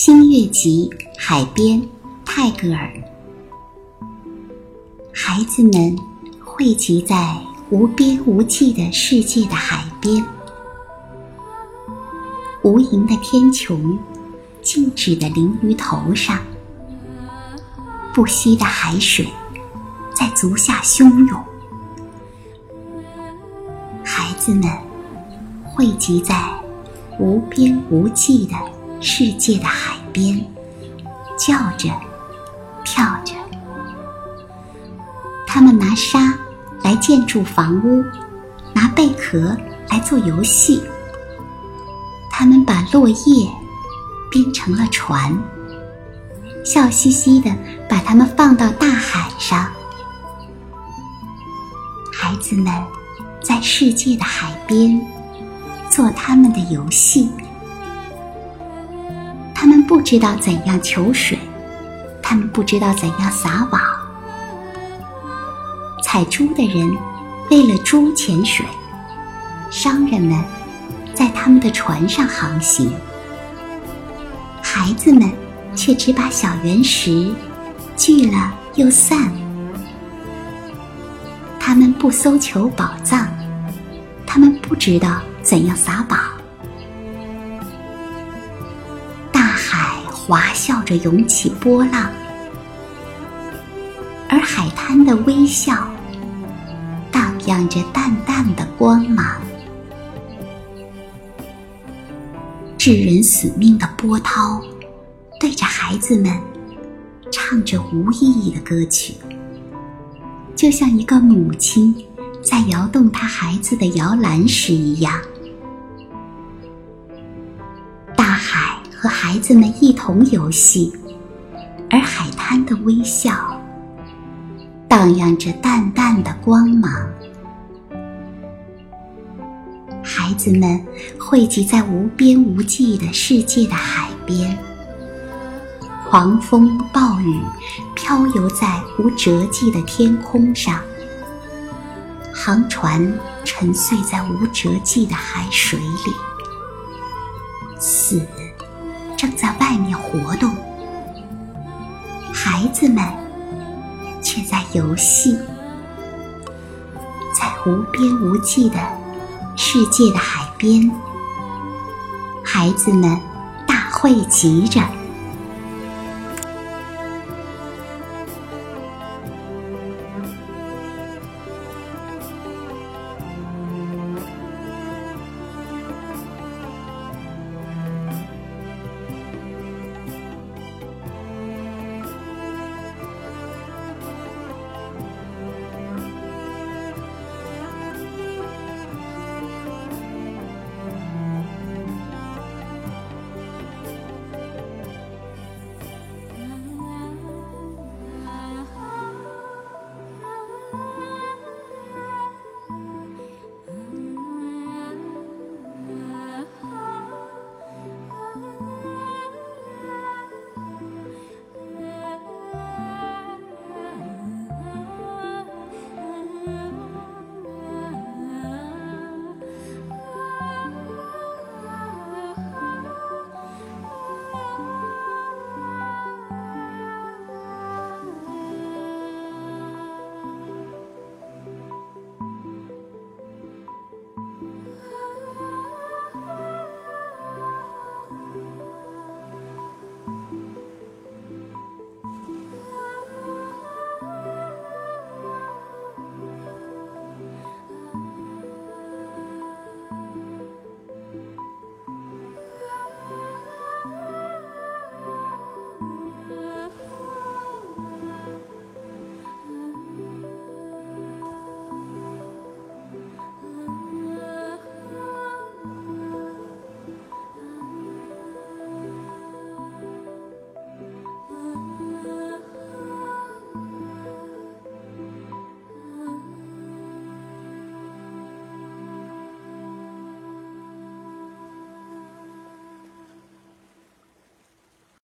新月集海边，泰戈尔。孩子们汇集在无边无际的世界的海边，无垠的天穹静止的临于头上，不息的海水在足下汹涌。孩子们汇集在无边无际的。世界的海边，叫着，跳着。他们拿沙来建筑房屋，拿贝壳来做游戏。他们把落叶编成了船，笑嘻嘻的把它们放到大海上。孩子们在世界的海边做他们的游戏。不知道怎样求水，他们不知道怎样撒网。采珠的人为了珠潜水，商人们在他们的船上航行，孩子们却只把小圆石聚了又散。他们不搜求宝藏，他们不知道怎样撒网。滑笑着涌起波浪，而海滩的微笑荡漾着淡淡的光芒。致人死命的波涛对着孩子们唱着无意义的歌曲，就像一个母亲在摇动她孩子的摇篮时一样。和孩子们一同游戏，而海滩的微笑荡漾着淡淡的光芒。孩子们汇集在无边无际的世界的海边，狂风暴雨飘游在无辙迹的天空上，航船沉睡在无辙迹的海水里，死。正在外面活动，孩子们却在游戏，在无边无际的世界的海边，孩子们大汇集着。